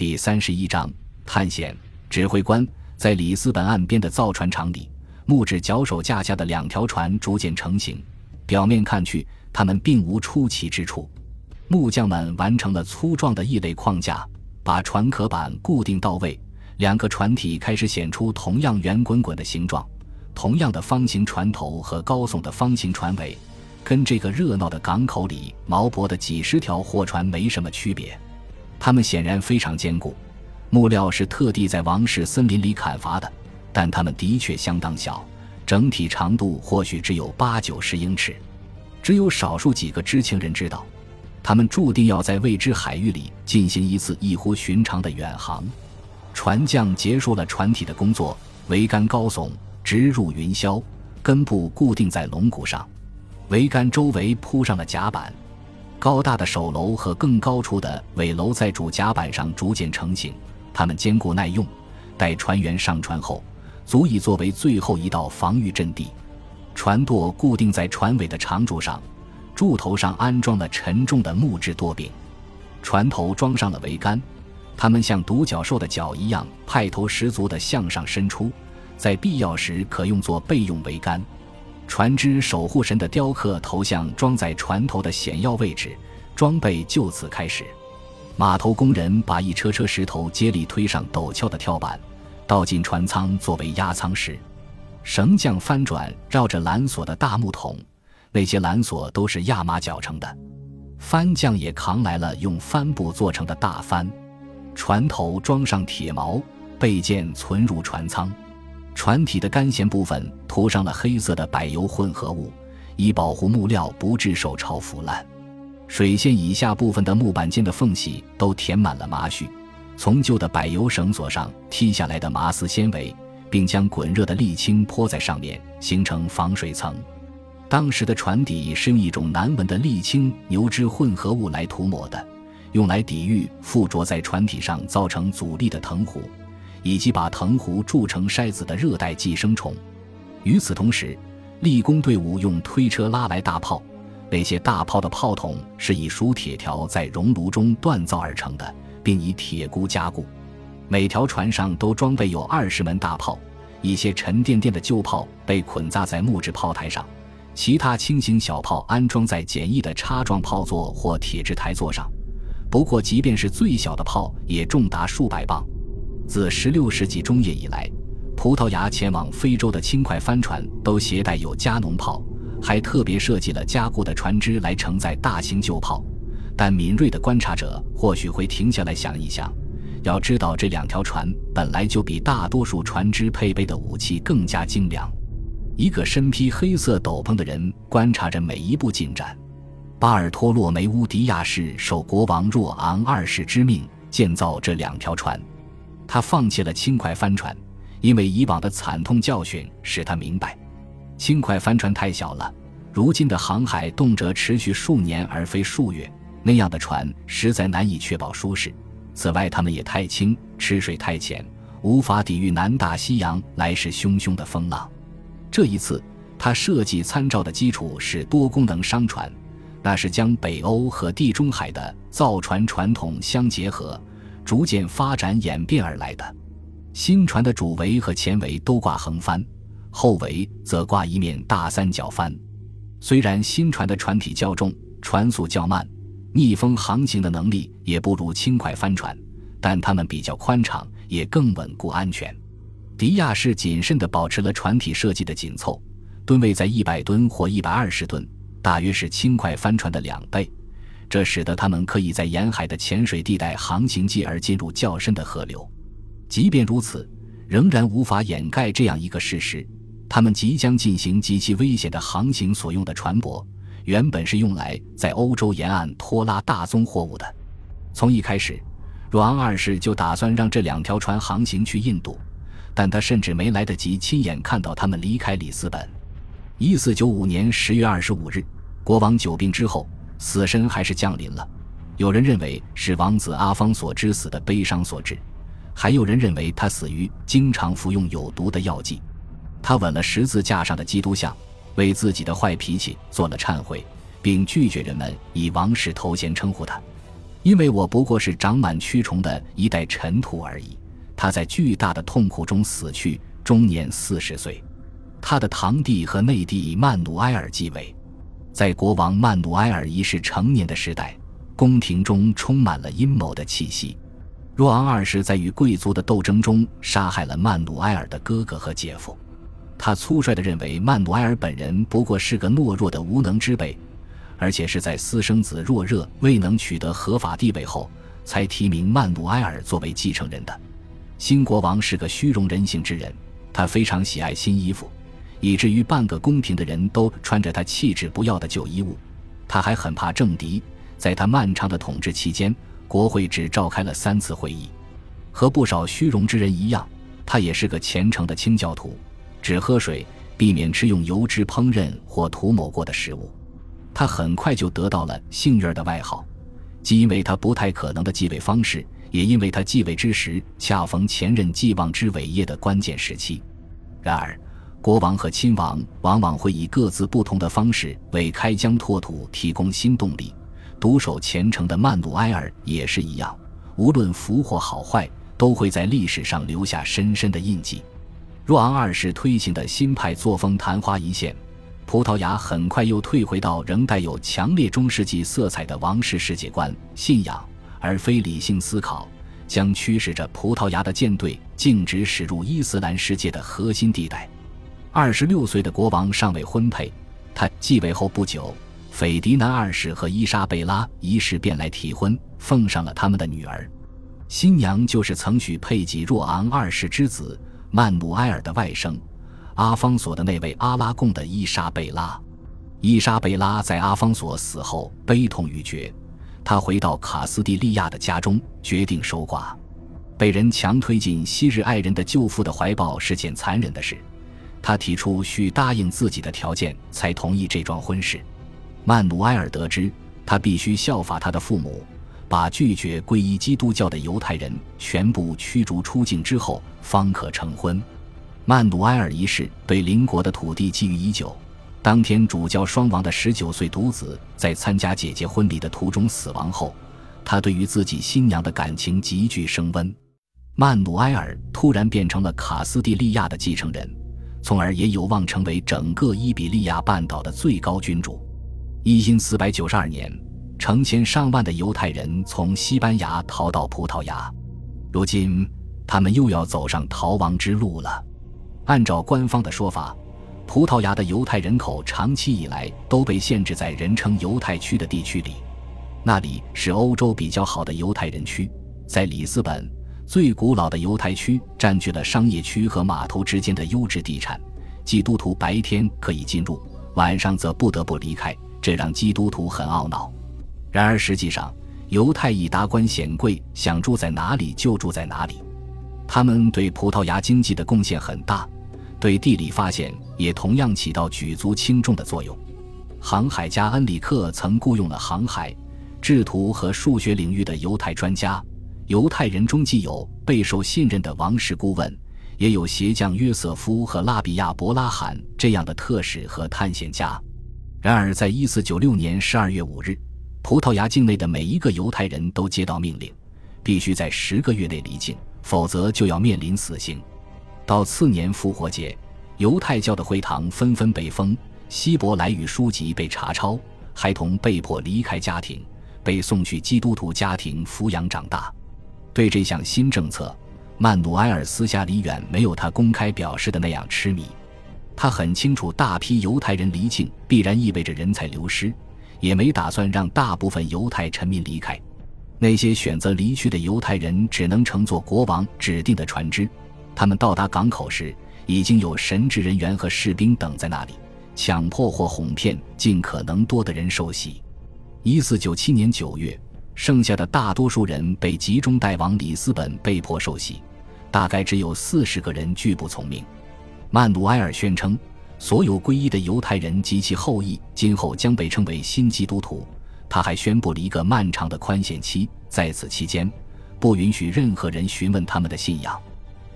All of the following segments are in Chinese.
第三十一章探险。指挥官在里斯本岸边的造船厂里，木质脚手架下的两条船逐渐成型。表面看去，它们并无出奇之处。木匠们完成了粗壮的异类框架，把船壳板固定到位。两个船体开始显出同样圆滚滚的形状，同样的方形船头和高耸的方形船尾，跟这个热闹的港口里毛薄的几十条货船没什么区别。它们显然非常坚固。木料是特地在王室森林里砍伐的，但它们的确相当小，整体长度或许只有八九十英尺。只有少数几个知情人知道，他们注定要在未知海域里进行一次异乎寻常的远航。船匠结束了船体的工作，桅杆高耸，直入云霄，根部固定在龙骨上，桅杆周围铺上了甲板，高大的首楼和更高处的尾楼在主甲板上逐渐成型。它们坚固耐用，待船员上船后，足以作为最后一道防御阵地。船舵固定在船尾的长柱上，柱头上安装了沉重的木质舵柄，船头装上了桅杆，它们像独角兽的脚一样派头十足地向上伸出，在必要时可用作备用桅杆。船只守护神的雕刻头像装在船头的显要位置，装备就此开始。码头工人把一车车石头接力推上陡峭的跳板，倒进船舱作为压舱石。绳匠翻转绕着缆索的大木桶，那些缆索都是亚麻绞成的。帆匠也扛来了用帆布做成的大帆。船头装上铁锚，备件存入船舱。船体的干舷部分涂上了黑色的柏油混合物，以保护木料不致受潮腐烂。水线以下部分的木板间的缝隙都填满了麻絮，从旧的柏油绳索上剔下来的麻丝纤维，并将滚热的沥青泼在上面，形成防水层。当时的船底是用一种难闻的沥青牛脂混合物来涂抹的，用来抵御附着在船体上造成阻力的藤壶，以及把藤壶铸成筛子的热带寄生虫。与此同时，立功队伍用推车拉来大炮。那些大炮的炮筒是以熟铁条在熔炉中锻造而成的，并以铁箍加固。每条船上都装备有二十门大炮，一些沉甸甸的旧炮被捆扎在木质炮台上，其他轻型小炮安装在简易的插状炮座或铁质台座上。不过，即便是最小的炮也重达数百磅。自16世纪中叶以来，葡萄牙前往非洲的轻快帆船都携带有加农炮。还特别设计了加固的船只来承载大型旧炮，但敏锐的观察者或许会停下来想一想。要知道，这两条船本来就比大多数船只配备的武器更加精良。一个身披黑色斗篷的人观察着每一步进展。巴尔托洛梅乌·迪亚士受国王若昂二世之命建造这两条船，他放弃了轻快帆船，因为以往的惨痛教训使他明白。轻快帆船太小了，如今的航海动辄持续数年而非数月，那样的船实在难以确保舒适。此外，它们也太轻，吃水太浅，无法抵御南大西洋来势汹汹的风浪。这一次，他设计参照的基础是多功能商船，那是将北欧和地中海的造船传统相结合，逐渐发展演变而来的。新船的主桅和前桅都挂横帆。后桅则挂一面大三角帆，虽然新船的船体较重，船速较慢，逆风航行的能力也不如轻快帆船，但它们比较宽敞，也更稳固安全。迪亚士谨慎地保持了船体设计的紧凑，吨位在一百吨或一百二十吨，大约是轻快帆船的两倍，这使得它们可以在沿海的浅水地带航行，继而进入较深的河流。即便如此，仍然无法掩盖这样一个事实。他们即将进行极其危险的航行所用的船舶，原本是用来在欧洲沿岸拖拉大宗货物的。从一开始，若昂二世就打算让这两条船航行去印度，但他甚至没来得及亲眼看到他们离开里斯本。一四九五年十月二十五日，国王久病之后，死神还是降临了。有人认为是王子阿方索之死的悲伤所致，还有人认为他死于经常服用有毒的药剂。他吻了十字架上的基督像，为自己的坏脾气做了忏悔，并拒绝人们以王室头衔称呼他。因为我不过是长满蛆虫的一袋尘土而已。他在巨大的痛苦中死去，终年四十岁。他的堂弟和内弟曼努埃尔继位。在国王曼努埃尔一世成年的时代，宫廷中充满了阴谋的气息。若昂二世在与贵族的斗争中杀害了曼努埃尔的哥哥和姐夫。他粗率地认为曼努埃尔本人不过是个懦弱的无能之辈，而且是在私生子若热未能取得合法地位后，才提名曼努埃尔作为继承人的。新国王是个虚荣任性之人，他非常喜爱新衣服，以至于半个宫廷的人都穿着他弃之不要的旧衣物。他还很怕政敌，在他漫长的统治期间，国会只召开了三次会议。和不少虚荣之人一样，他也是个虔诚的清教徒。只喝水，避免吃用油脂烹饪或涂抹过的食物。他很快就得到了“幸运儿”的外号，既因为他不太可能的继位方式，也因为他继位之时恰逢前任继望之伟业的关键时期。然而，国王和亲王往往会以各自不同的方式为开疆拓土提供新动力。独守虔诚的曼努埃尔也是一样，无论福祸好坏，都会在历史上留下深深的印记。若昂二世推行的新派作风昙花一现，葡萄牙很快又退回到仍带有强烈中世纪色彩的王室世界观信仰，而非理性思考，将驱使着葡萄牙的舰队径直驶入伊斯兰世界的核心地带。二十六岁的国王尚未婚配，他继位后不久，斐迪南二世和伊莎贝拉一世便来提婚，奉上了他们的女儿，新娘就是曾许配给若昂二世之子。曼努埃尔的外甥，阿方索的那位阿拉贡的伊莎贝拉。伊莎贝拉在阿方索死后悲痛欲绝，她回到卡斯蒂利亚的家中，决定守寡。被人强推进昔日爱人的舅父的怀抱是件残忍的事。他提出需答应自己的条件才同意这桩婚事。曼努埃尔得知他必须效法他的父母。把拒绝皈依基督教的犹太人全部驱逐出境之后，方可成婚。曼努埃尔一世对邻国的土地觊觎已久。当天主教双亡的十九岁独子在参加姐姐婚礼的途中死亡后，他对于自己新娘的感情急剧升温。曼努埃尔突然变成了卡斯蒂利亚的继承人，从而也有望成为整个伊比利亚半岛的最高君主。一四百九十二年。成千上万的犹太人从西班牙逃到葡萄牙，如今他们又要走上逃亡之路了。按照官方的说法，葡萄牙的犹太人口长期以来都被限制在人称犹太区的地区里，那里是欧洲比较好的犹太人区。在里斯本，最古老的犹太区占据了商业区和码头之间的优质地产，基督徒白天可以进入，晚上则不得不离开，这让基督徒很懊恼。然而，实际上，犹太裔达官显贵想住在哪里就住在哪里。他们对葡萄牙经济的贡献很大，对地理发现也同样起到举足轻重的作用。航海家恩里克曾雇佣了航海、制图和数学领域的犹太专家。犹太人中既有备受信任的王室顾问，也有鞋匠约瑟夫和拉比亚伯拉罕这样的特使和探险家。然而，在一四九六年十二月五日。葡萄牙境内的每一个犹太人都接到命令，必须在十个月内离境，否则就要面临死刑。到次年复活节，犹太教的会堂纷纷被封，希伯来语书籍被查抄，孩童被迫离开家庭，被送去基督徒家庭抚养长大。对这项新政策，曼努埃尔私下里远没有他公开表示的那样痴迷。他很清楚，大批犹太人离境必然意味着人才流失。也没打算让大部分犹太臣民离开，那些选择离去的犹太人只能乘坐国王指定的船只。他们到达港口时，已经有神职人员和士兵等在那里，强迫或哄骗尽可能多的人受洗。一四九七年九月，剩下的大多数人被集中带往里斯本，被迫受洗，大概只有四十个人拒不从命。曼努埃尔宣称。所有皈依的犹太人及其后裔今后将被称为新基督徒。他还宣布了一个漫长的宽限期，在此期间，不允许任何人询问他们的信仰。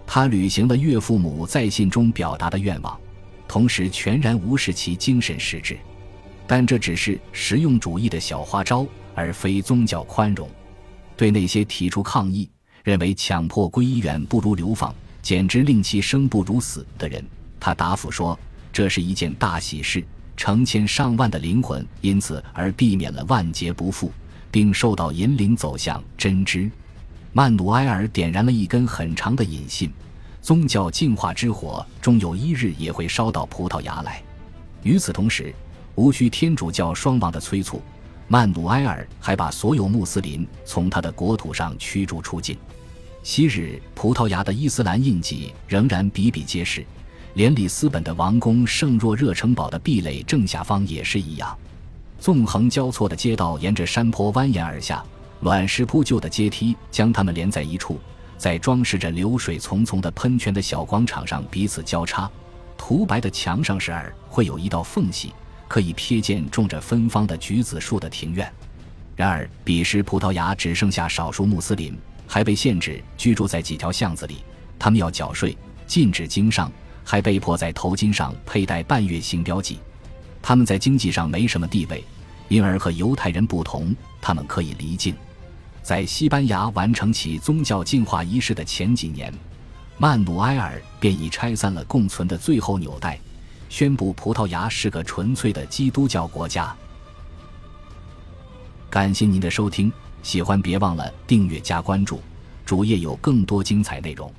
他履行了岳父母在信中表达的愿望，同时全然无视其精神实质。但这只是实用主义的小花招，而非宗教宽容。对那些提出抗议、认为强迫皈依远不如流放，简直令其生不如死的人，他答复说：“这是一件大喜事，成千上万的灵魂因此而避免了万劫不复，并受到引领走向真知。”曼努埃尔点燃了一根很长的引信，宗教净化之火终有一日也会烧到葡萄牙来。与此同时，无需天主教双王的催促，曼努埃尔还把所有穆斯林从他的国土上驱逐出境。昔日葡萄牙的伊斯兰印记仍然比比皆是，连里斯本的王宫圣若热城堡的壁垒正下方也是一样。纵横交错的街道沿着山坡蜿蜒而下。卵石铺就的阶梯将它们连在一处，在装饰着流水淙淙的喷泉的小广场上彼此交叉。涂白的墙上时而会有一道缝隙，可以瞥见种着芬芳的橘子树的庭院。然而，彼时葡萄牙只剩下少数穆斯林，还被限制居住在几条巷子里。他们要缴税，禁止经商，还被迫在头巾上佩戴半月形标记。他们在经济上没什么地位，因而和犹太人不同，他们可以离境。在西班牙完成其宗教净化仪式的前几年，曼努埃尔便已拆散了共存的最后纽带，宣布葡萄牙是个纯粹的基督教国家。感谢您的收听，喜欢别忘了订阅加关注，主页有更多精彩内容。